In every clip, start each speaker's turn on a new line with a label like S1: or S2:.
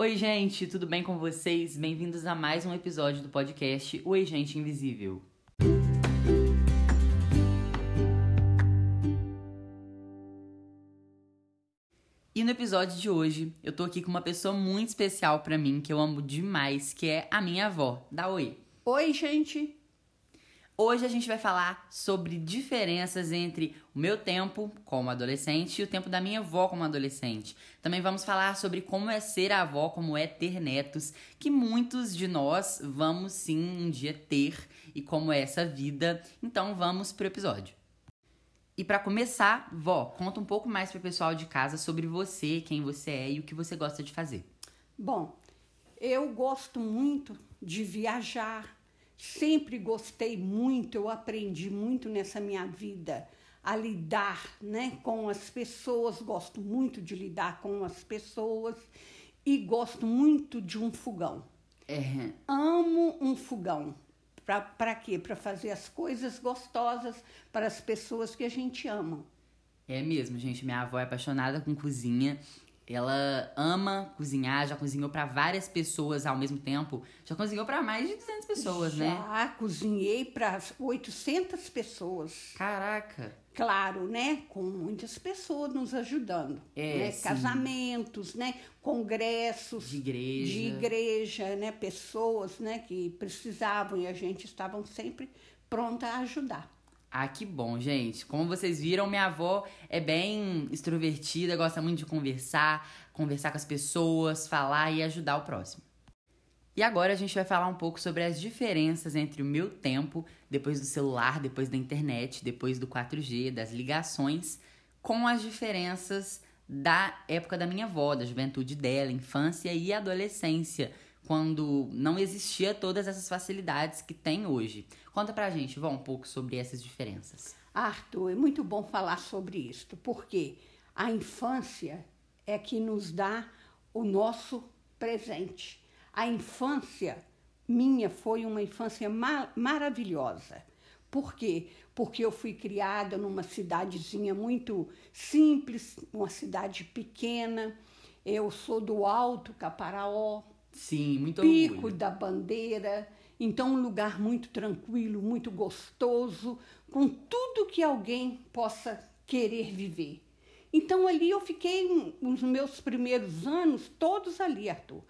S1: Oi, gente, tudo bem com vocês? Bem-vindos a mais um episódio do podcast Oi, Gente Invisível. E no episódio de hoje, eu tô aqui com uma pessoa muito especial para mim, que eu amo demais, que é a minha avó. Dá oi.
S2: Oi, gente.
S1: Hoje a gente vai falar sobre diferenças entre o meu tempo como adolescente e o tempo da minha avó como adolescente. Também vamos falar sobre como é ser avó, como é ter netos, que muitos de nós vamos sim um dia ter e como é essa vida. Então vamos pro episódio. E para começar, vó, conta um pouco mais para o pessoal de casa sobre você, quem você é e o que você gosta de fazer.
S2: Bom, eu gosto muito de viajar Sempre gostei muito, eu aprendi muito nessa minha vida a lidar né, com as pessoas, gosto muito de lidar com as pessoas e gosto muito de um fogão.
S1: É.
S2: Amo um fogão. Para quê? Para fazer as coisas gostosas para as pessoas que a gente ama.
S1: É mesmo, gente. Minha avó é apaixonada com cozinha ela ama cozinhar, já cozinhou para várias pessoas ao mesmo tempo. Já cozinhou para mais de 200 pessoas,
S2: já,
S1: né?
S2: Já cozinhei para 800 pessoas.
S1: Caraca.
S2: Claro, né? Com muitas pessoas nos ajudando.
S1: É,
S2: né? Casamentos, né? Congressos.
S1: De igreja.
S2: De igreja, né? Pessoas, né? Que precisavam e a gente estavam sempre pronta a ajudar.
S1: Ah, que bom, gente. Como vocês viram, minha avó é bem extrovertida, gosta muito de conversar, conversar com as pessoas, falar e ajudar o próximo. E agora a gente vai falar um pouco sobre as diferenças entre o meu tempo, depois do celular, depois da internet, depois do 4G, das ligações, com as diferenças da época da minha avó, da juventude dela, infância e adolescência quando não existia todas essas facilidades que tem hoje. Conta pra gente, Vó, um pouco sobre essas diferenças.
S2: Arthur, é muito bom falar sobre isso, porque a infância é que nos dá o nosso presente. A infância minha foi uma infância ma maravilhosa. Por quê? Porque eu fui criada numa cidadezinha muito simples, uma cidade pequena. Eu sou do Alto Caparaó,
S1: Sim, muito
S2: Pico
S1: orgulho.
S2: da Bandeira. Então, um lugar muito tranquilo, muito gostoso, com tudo que alguém possa querer viver. Então, ali eu fiquei os meus primeiros anos todos ali, Arthur.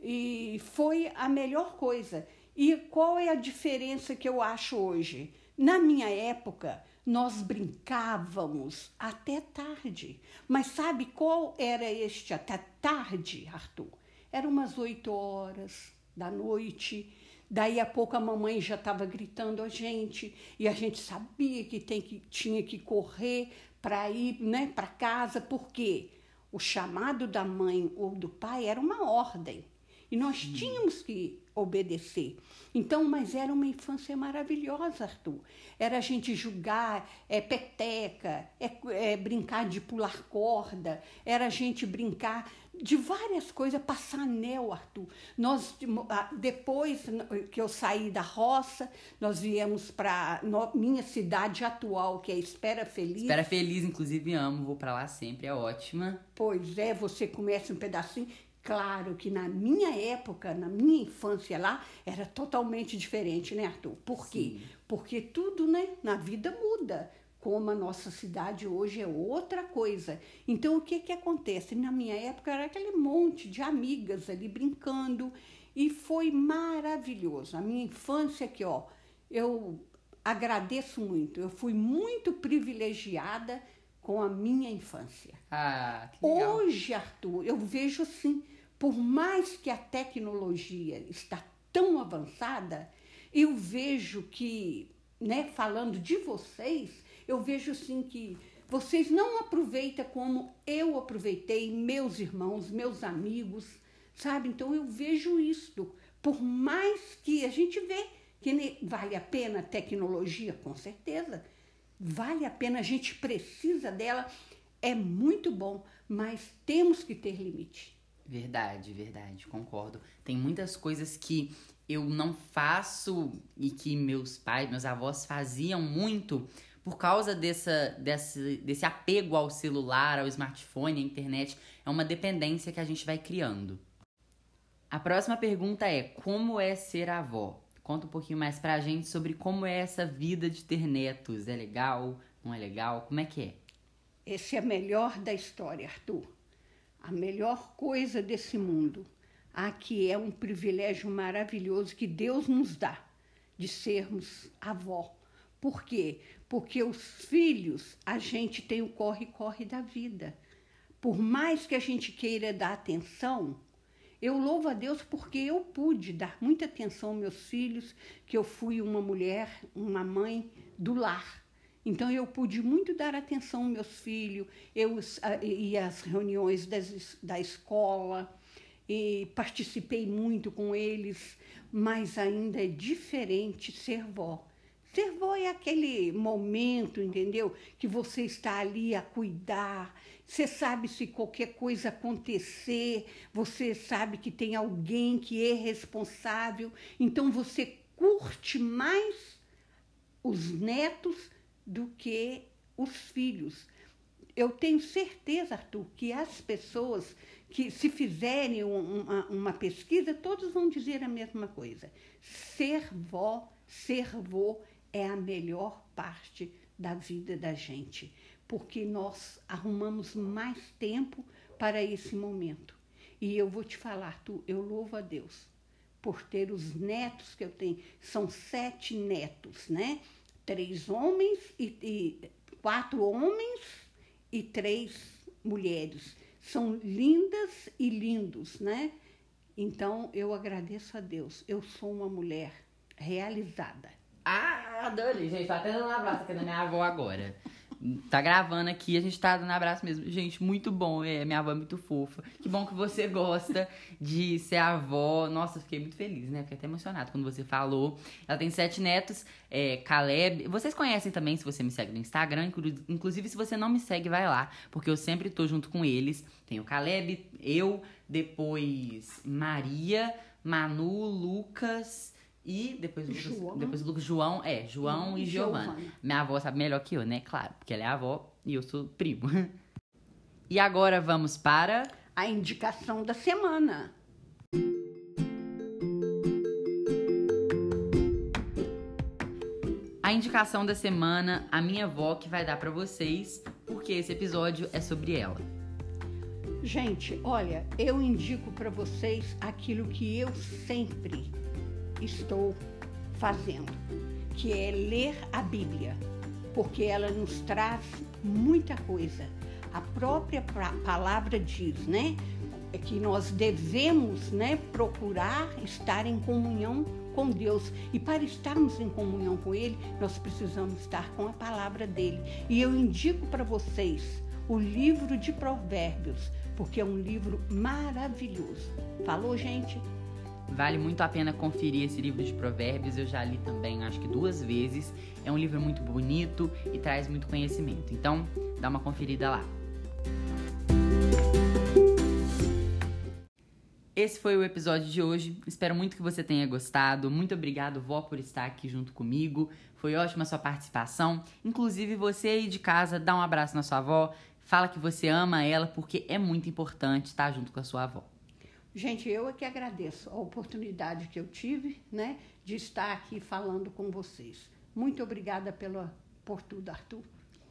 S2: E foi a melhor coisa. E qual é a diferença que eu acho hoje? Na minha época, nós brincávamos até tarde. Mas sabe qual era este até tarde, Arthur? Eram umas oito horas da noite. Daí a pouco a mamãe já estava gritando a gente e a gente sabia que, tem que tinha que correr para ir né, para casa, porque o chamado da mãe ou do pai era uma ordem e nós tínhamos que obedecer. Então, mas era uma infância maravilhosa, Arthur. Era a gente jogar é, peteca, é, é, brincar de pular corda, era a gente brincar de várias coisas, passar anel, Arthur. Nós, depois que eu saí da roça, nós viemos para minha cidade atual, que é Espera Feliz.
S1: Espera Feliz, inclusive amo, vou para lá sempre, é ótima.
S2: Pois é, você começa um pedacinho. Claro que na minha época, na minha infância lá, era totalmente diferente, né, Arthur? Por quê?
S1: Sim.
S2: Porque tudo, né, na vida muda. Como a nossa cidade hoje é outra coisa. Então, o que que acontece? Na minha época era aquele monte de amigas ali brincando e foi maravilhoso. A minha infância aqui, ó, eu agradeço muito. Eu fui muito privilegiada com a minha infância.
S1: Ah, que legal.
S2: Hoje, Arthur, eu vejo assim, por mais que a tecnologia está tão avançada, eu vejo que, né, falando de vocês, eu vejo assim que vocês não aproveitam como eu aproveitei, meus irmãos, meus amigos, sabe? Então eu vejo isso. Por mais que a gente vê que vale a pena a tecnologia, com certeza, vale a pena, a gente precisa dela, é muito bom, mas temos que ter limite.
S1: Verdade, verdade, concordo. Tem muitas coisas que eu não faço e que meus pais, meus avós faziam muito por causa dessa, desse, desse apego ao celular, ao smartphone, à internet. É uma dependência que a gente vai criando. A próxima pergunta é: como é ser avó? Conta um pouquinho mais pra gente sobre como é essa vida de ter netos. É legal? Não é legal? Como é que é?
S2: Esse é a melhor da história, Arthur. A melhor coisa desse mundo. Aqui é um privilégio maravilhoso que Deus nos dá de sermos avó. Por quê? Porque os filhos, a gente tem o corre-corre da vida. Por mais que a gente queira dar atenção, eu louvo a Deus porque eu pude dar muita atenção aos meus filhos, que eu fui uma mulher, uma mãe do lar. Então eu pude muito dar atenção aos meus filhos, eu ia às reuniões das, da escola e participei muito com eles, mas ainda é diferente ser vó. Ser vó é aquele momento, entendeu? Que você está ali a cuidar. Você sabe se qualquer coisa acontecer, você sabe que tem alguém que é responsável. Então você curte mais os netos do que os filhos. Eu tenho certeza, Arthur, que as pessoas que se fizerem uma, uma pesquisa, todos vão dizer a mesma coisa. Ser vó, ser vô é a melhor parte da vida da gente, porque nós arrumamos mais tempo para esse momento. E eu vou te falar, tu, eu louvo a Deus por ter os netos que eu tenho. São sete netos, né? Três homens e, e quatro homens e três mulheres. São lindas e lindos, né? Então eu agradeço a Deus. Eu sou uma mulher realizada.
S1: Ah, adorei, gente. Tô até dando um abraço aqui da minha avó agora. Tá gravando aqui, a gente tá dando abraço mesmo. Gente, muito bom. É, minha avó é muito fofa. Que bom que você gosta de ser avó. Nossa, fiquei muito feliz, né? Fiquei até emocionado quando você falou. Ela tem sete netos, é, Caleb. Vocês conhecem também se você me segue no Instagram. Inclusive, se você não me segue, vai lá. Porque eu sempre tô junto com eles. Tem o Caleb, eu, depois Maria, Manu, Lucas. E depois o Lucas, depois o Lucas, João, é, João e, e Giovana. Minha avó sabe melhor que eu, né? Claro, porque ela é avó e eu sou primo. e agora vamos para
S2: a indicação da semana.
S1: A indicação da semana, a minha avó que vai dar para vocês, porque esse episódio é sobre ela.
S2: Gente, olha, eu indico para vocês aquilo que eu sempre estou fazendo, que é ler a Bíblia, porque ela nos traz muita coisa. A própria palavra diz, né, é que nós devemos, né, procurar estar em comunhão com Deus. E para estarmos em comunhão com Ele, nós precisamos estar com a palavra dele. E eu indico para vocês o livro de Provérbios, porque é um livro maravilhoso. Falou, gente?
S1: Vale muito a pena conferir esse livro de provérbios, eu já li também, acho que duas vezes. É um livro muito bonito e traz muito conhecimento. Então, dá uma conferida lá. Esse foi o episódio de hoje. Espero muito que você tenha gostado. Muito obrigado, vó, por estar aqui junto comigo. Foi ótima sua participação. Inclusive, você aí de casa, dá um abraço na sua avó. Fala que você ama ela, porque é muito importante estar junto com a sua avó.
S2: Gente, eu é que agradeço a oportunidade que eu tive, né, de estar aqui falando com vocês. Muito obrigada pela, por tudo, Arthur.